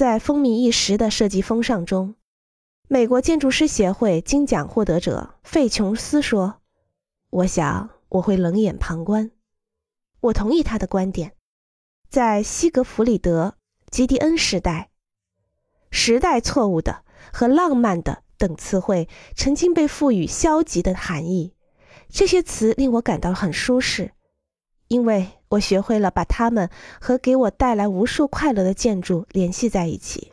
在风靡一时的设计风尚中，美国建筑师协会金奖获得者费琼斯说：“我想我会冷眼旁观。”我同意他的观点。在西格弗里德·吉迪恩时代，“时代错误的”和“浪漫的”等词汇曾经被赋予消极的含义。这些词令我感到很舒适，因为我学会了把它们和给我带来无数快乐的建筑联系在一起。